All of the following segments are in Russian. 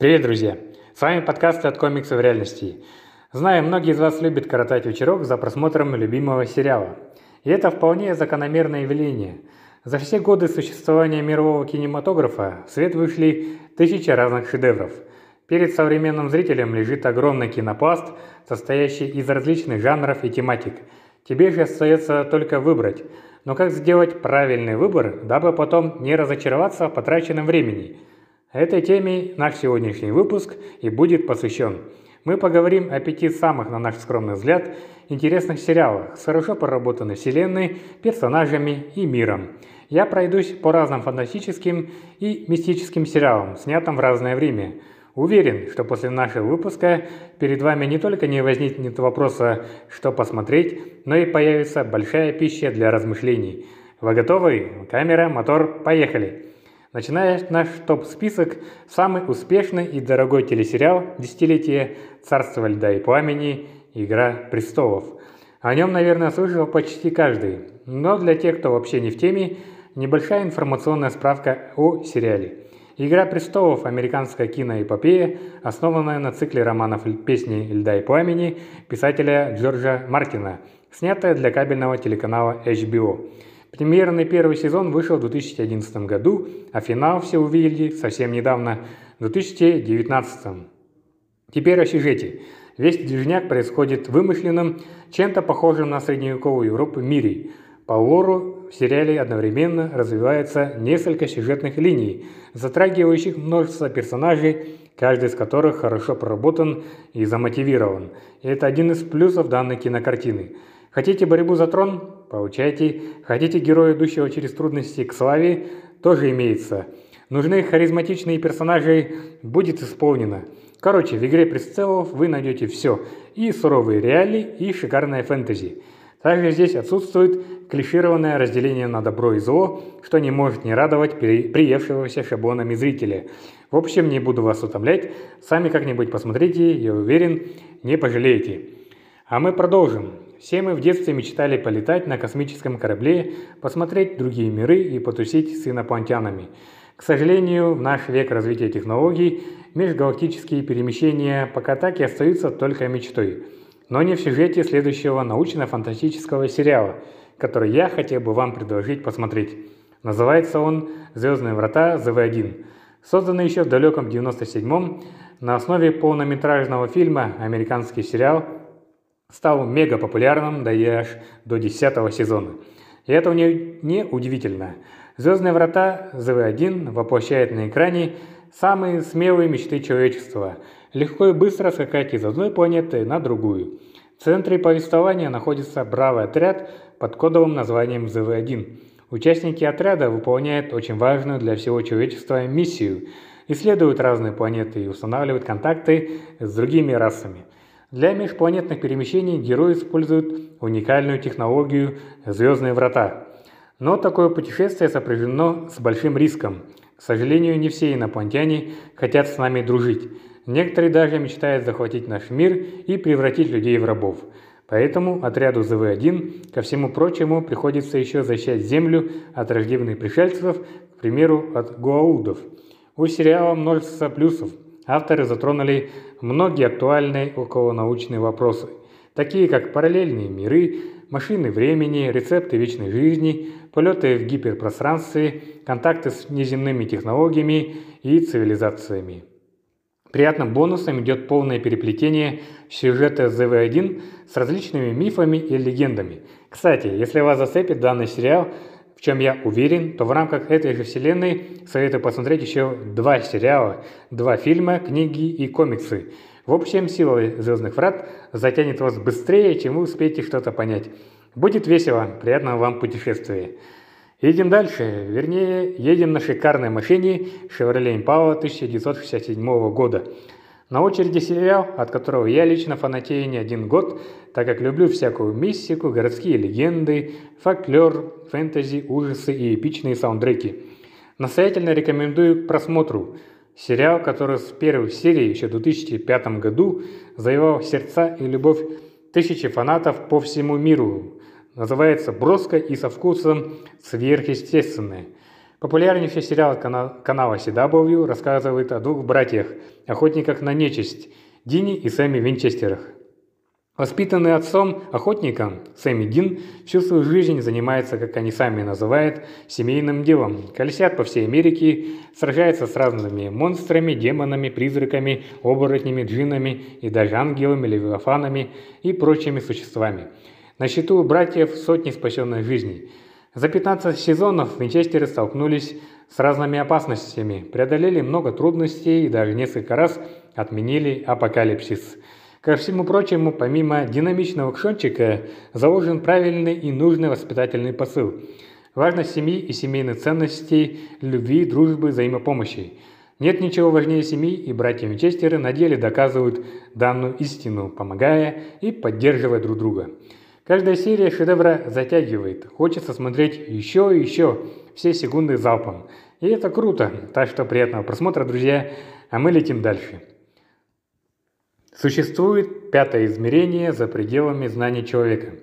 Привет, друзья! С вами подкасты от комиксов реальности. Знаю, многие из вас любят коротать вечерок за просмотром любимого сериала. И это вполне закономерное явление. За все годы существования мирового кинематографа в свет вышли тысячи разных шедевров. Перед современным зрителем лежит огромный кинопласт, состоящий из различных жанров и тематик. Тебе же остается только выбрать. Но как сделать правильный выбор, дабы потом не разочароваться в потраченном времени – Этой теме наш сегодняшний выпуск и будет посвящен. Мы поговорим о пяти самых, на наш скромный взгляд, интересных сериалах с хорошо проработанной вселенной, персонажами и миром. Я пройдусь по разным фантастическим и мистическим сериалам, снятым в разное время. Уверен, что после нашего выпуска перед вами не только не возникнет вопроса, что посмотреть, но и появится большая пища для размышлений. Вы готовы? Камера, мотор, поехали! Начиная наш топ-список, самый успешный и дорогой телесериал десятилетия «Царство льда и пламени. Игра престолов». О нем, наверное, слышал почти каждый, но для тех, кто вообще не в теме, небольшая информационная справка о сериале. «Игра престолов» – американская киноэпопея, основанная на цикле романов «Песни льда и пламени» писателя Джорджа Мартина, снятая для кабельного телеканала HBO. Премьерный первый сезон вышел в 2011 году, а финал все увидели совсем недавно, в 2019. Теперь о сюжете. Весь движняк происходит в вымышленном, чем-то похожем на средневековую Европу мире. По лору в сериале одновременно развивается несколько сюжетных линий, затрагивающих множество персонажей, каждый из которых хорошо проработан и замотивирован. И это один из плюсов данной кинокартины – Хотите борьбу за трон? Получайте. Хотите героя, идущего через трудности к славе? Тоже имеется. Нужны харизматичные персонажи? Будет исполнено. Короче, в «Игре престолов» вы найдете все. И суровые реалии, и шикарное фэнтези. Также здесь отсутствует клишированное разделение на добро и зло, что не может не радовать приевшегося шаблонами зрителя. В общем, не буду вас утомлять, сами как-нибудь посмотрите, я уверен, не пожалеете. А мы продолжим. Все мы в детстве мечтали полетать на космическом корабле, посмотреть другие миры и потусить с инопланетянами. К сожалению, в наш век развития технологий межгалактические перемещения пока так и остаются только мечтой. Но не в сюжете следующего научно-фантастического сериала, который я хотел бы вам предложить посмотреть. Называется он «Звездные врата ЗВ-1». Созданный еще в далеком 97-м на основе полнометражного фильма американский сериал стал мега популярным, да до 10 сезона. И это не, не удивительно. «Звездные врата» ЗВ-1 воплощает на экране самые смелые мечты человечества – легко и быстро скакать из одной планеты на другую. В центре повествования находится бравый отряд под кодовым названием ЗВ-1. Участники отряда выполняют очень важную для всего человечества миссию – исследуют разные планеты и устанавливают контакты с другими расами – для межпланетных перемещений герой использует уникальную технологию «Звездные врата». Но такое путешествие сопряжено с большим риском. К сожалению, не все инопланетяне хотят с нами дружить. Некоторые даже мечтают захватить наш мир и превратить людей в рабов. Поэтому отряду ЗВ-1, ко всему прочему, приходится еще защищать Землю от враждебных пришельцев, к примеру, от гуаудов. У сериала множество плюсов – авторы затронули многие актуальные околонаучные вопросы, такие как параллельные миры, машины времени, рецепты вечной жизни, полеты в гиперпространстве, контакты с неземными технологиями и цивилизациями. Приятным бонусом идет полное переплетение сюжета ЗВ-1 с различными мифами и легендами. Кстати, если вас зацепит данный сериал, в чем я уверен, то в рамках этой же вселенной советую посмотреть еще два сериала, два фильма, книги и комиксы. В общем, сила «Звездных врат» затянет вас быстрее, чем вы успеете что-то понять. Будет весело, приятного вам путешествия. Едем дальше, вернее, едем на шикарной машине Chevrolet Impala 1967 года. На очереди сериал, от которого я лично фанатею не один год, так как люблю всякую мистику, городские легенды, фольклор, фэнтези, ужасы и эпичные саундтреки. Настоятельно рекомендую к просмотру. Сериал, который с первой серии еще в 2005 году завоевал сердца и любовь тысячи фанатов по всему миру. Называется «Броско и со вкусом сверхъестественное». Популярнейший сериал канала CW рассказывает о двух братьях, охотниках на нечисть, Дини и Сэмми Винчестерах. Воспитанный отцом-охотником, Сэмми Дин всю свою жизнь занимается, как они сами называют, семейным делом. Колесят по всей Америке, сражается с разными монстрами, демонами, призраками, оборотнями, джинами и даже ангелами, левиафанами и прочими существами. На счету братьев сотни спасенных жизней. За 15 сезонов Винчестеры столкнулись с разными опасностями, преодолели много трудностей и даже несколько раз отменили апокалипсис – Ко всему прочему, помимо динамичного кшончика, заложен правильный и нужный воспитательный посыл. Важность семьи и семейных ценностей, любви, дружбы, взаимопомощи. Нет ничего важнее семьи, и братья Винчестеры на деле доказывают данную истину, помогая и поддерживая друг друга. Каждая серия шедевра затягивает, хочется смотреть еще и еще, все секунды залпом. И это круто, так что приятного просмотра, друзья, а мы летим дальше. Существует пятое измерение за пределами знаний человека.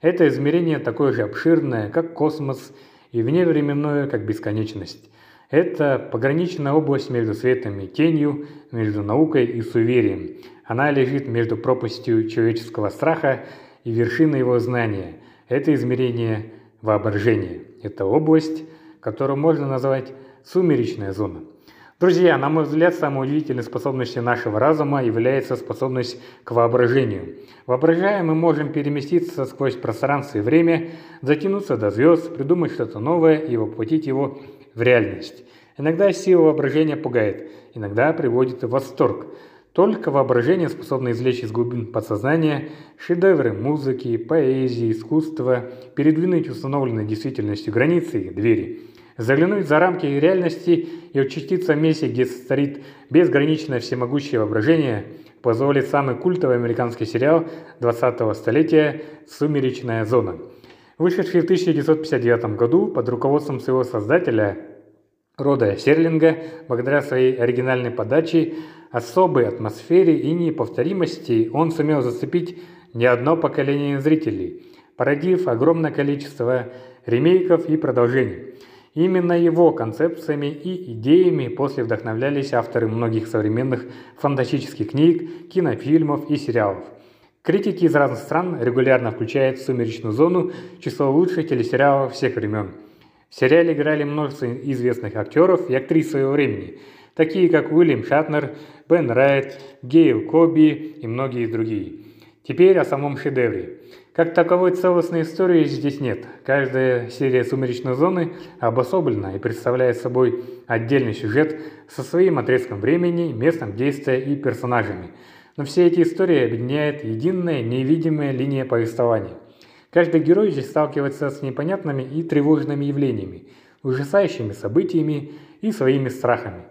Это измерение такое же обширное, как космос, и вневременное, как бесконечность. Это пограничная область между светом и тенью, между наукой и суеверием. Она лежит между пропастью человеческого страха и вершиной его знания. Это измерение воображения. Это область, которую можно назвать сумеречная зона. Друзья, на мой взгляд, самой удивительной способностью нашего разума является способность к воображению. Воображая, мы можем переместиться сквозь пространство и время, затянуться до звезд, придумать что-то новое и воплотить его в реальность. Иногда сила воображения пугает, иногда приводит в восторг. Только воображение способно извлечь из глубин подсознания шедевры музыки, поэзии, искусства, передвинуть установленные действительностью границы и двери – Заглянуть за рамки реальности и очутиться в месте, где царит безграничное всемогущее воображение, позволит самый культовый американский сериал 20-го столетия «Сумеречная зона». Вышедший в 1959 году под руководством своего создателя Рода Серлинга, благодаря своей оригинальной подаче, особой атмосфере и неповторимости, он сумел зацепить не одно поколение зрителей, породив огромное количество ремейков и продолжений. Именно его концепциями и идеями после вдохновлялись авторы многих современных фантастических книг, кинофильмов и сериалов. Критики из разных стран регулярно включают в «Сумеречную зону» число лучших телесериалов всех времен. В сериале играли множество известных актеров и актрис своего времени, такие как Уильям Шатнер, Бен Райт, Гейл Коби и многие другие. Теперь о самом шедевре. Как таковой целостной истории здесь нет. Каждая серия «Сумеречной зоны» обособлена и представляет собой отдельный сюжет со своим отрезком времени, местом действия и персонажами. Но все эти истории объединяет единая невидимая линия повествования. Каждый герой здесь сталкивается с непонятными и тревожными явлениями, ужасающими событиями и своими страхами.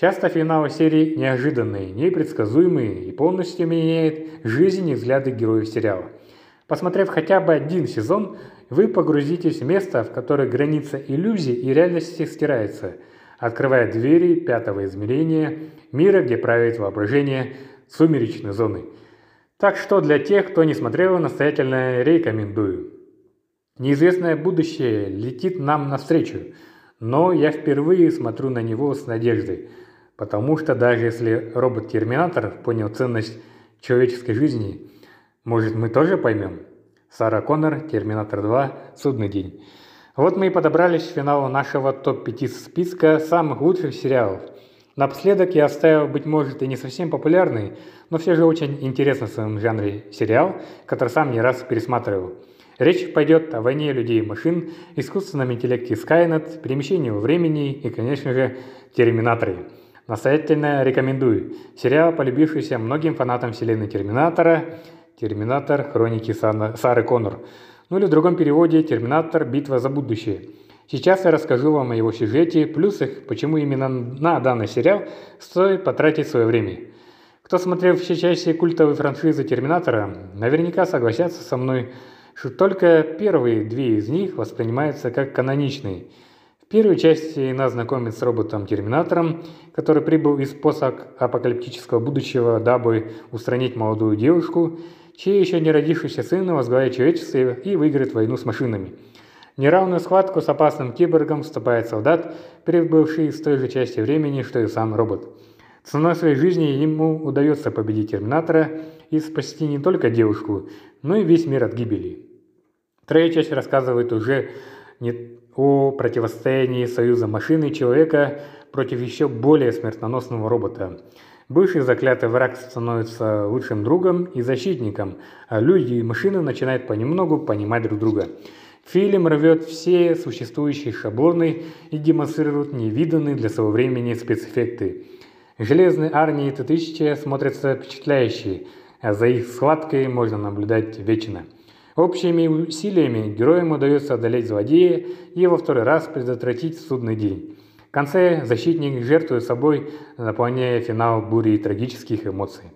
Часто финалы серии неожиданные, непредсказуемые и полностью меняют жизнь и взгляды героев сериала. Посмотрев хотя бы один сезон, вы погрузитесь в место, в которое граница иллюзии и реальности стирается, открывая двери пятого измерения, мира, где правит воображение сумеречной зоны. Так что для тех, кто не смотрел, настоятельно рекомендую. Неизвестное будущее летит нам навстречу, но я впервые смотрю на него с надеждой, потому что даже если робот-терминатор понял ценность человеческой жизни – может, мы тоже поймем? Сара Коннор, Терминатор 2, Судный день. Вот мы и подобрались к финалу нашего топ-5 списка самых лучших сериалов. Напоследок я оставил, быть может, и не совсем популярный, но все же очень интересный в своем жанре сериал, который сам не раз пересматривал. Речь пойдет о войне людей и машин, искусственном интеллекте Skynet, перемещении во времени и, конечно же, Терминаторе. Настоятельно рекомендую. Сериал, полюбившийся многим фанатам вселенной Терминатора, Терминатор. Хроники Сары Коннор. Ну или в другом переводе Терминатор. Битва за будущее. Сейчас я расскажу вам о его сюжете, плюсах, почему именно на данный сериал стоит потратить свое время. Кто смотрел все чаще культовые франшизы Терминатора, наверняка согласятся со мной, что только первые две из них воспринимаются как каноничные. В первой части нас знакомит с роботом-терминатором, который прибыл из постапокалиптического будущего, дабы устранить молодую девушку, чей еще не родившийся сын возглавит человечество и выиграет войну с машинами. неравную схватку с опасным киборгом вступает солдат, прибывший с той же части времени, что и сам робот. Ценой своей жизни ему удается победить Терминатора и спасти не только девушку, но и весь мир от гибели. Третья часть рассказывает уже не о противостоянии союза машины и человека против еще более смертоносного робота. Бывший заклятый враг становится лучшим другом и защитником, а люди и машины начинают понемногу понимать друг друга. Фильм рвет все существующие шаблоны и демонстрирует невиданные для своего времени спецэффекты. Железные армии Т-1000 смотрятся впечатляющие, а за их схваткой можно наблюдать вечно. Общими усилиями героям удается одолеть злодея и во второй раз предотвратить судный день. В конце защитник жертвует собой, наполняя финал бурей трагических эмоций.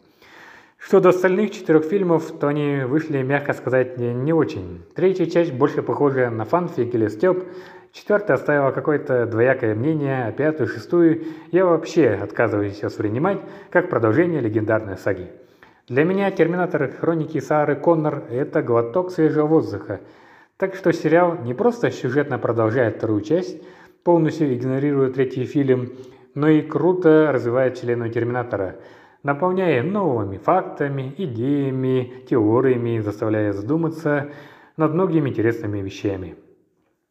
Что до остальных четырех фильмов, то они вышли, мягко сказать, не, не очень. Третья часть больше похожа на фанфик или стёб, четвертая оставила какое-то двоякое мнение, а пятую и шестую я вообще отказываюсь воспринимать как продолжение легендарной саги. Для меня «Терминатор. Хроники Сары Коннор» – это глоток свежего воздуха. Так что сериал не просто сюжетно продолжает вторую часть – полностью игнорируя третий фильм, но и круто развивает вселенную Терминатора, наполняя новыми фактами, идеями, теориями, заставляя задуматься над многими интересными вещами.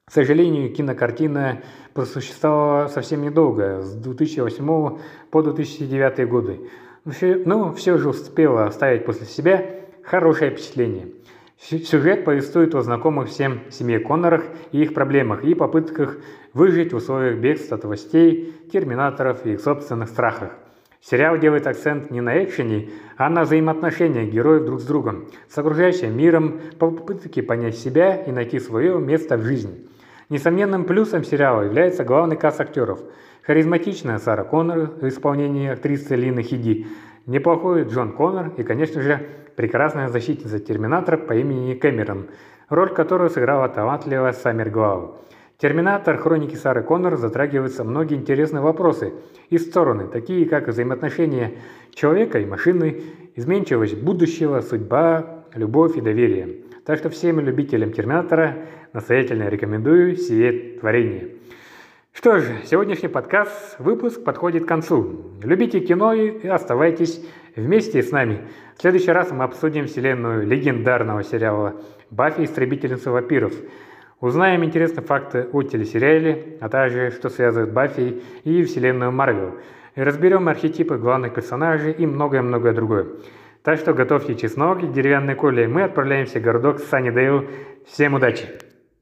К сожалению, кинокартина просуществовала совсем недолго, с 2008 по 2009 годы, но все же успела оставить после себя хорошее впечатление – Сюжет повествует о знакомых всем семье Коннорах и их проблемах и попытках выжить в условиях бегства от властей, терминаторов и их собственных страхах. Сериал делает акцент не на экшене, а на взаимоотношениях героев друг с другом, с окружающим миром, по попытке понять себя и найти свое место в жизни. Несомненным плюсом сериала является главный каст актеров. Харизматичная Сара Коннор в исполнении актрисы Лины Хиди, неплохой Джон Коннор и, конечно же, прекрасная защитница Терминатора по имени Кэмерон, роль которую сыграла талантливая Саммер Глау. Терминатор Хроники Сары Коннор затрагиваются многие интересные вопросы и стороны, такие как взаимоотношения человека и машины, изменчивость будущего, судьба, любовь и доверие. Так что всем любителям Терминатора настоятельно рекомендую сие творение. Что ж, сегодняшний подкаст, выпуск подходит к концу. Любите кино и оставайтесь вместе с нами. В следующий раз мы обсудим вселенную легендарного сериала «Баффи. Истребительница вампиров». Узнаем интересные факты о телесериале, а также что связывает Баффи и вселенную Марвел. И разберем архетипы главных персонажей и многое-многое другое. Так что готовьте чеснок и деревянные коли. Мы отправляемся в городок Саннидейл. Всем удачи!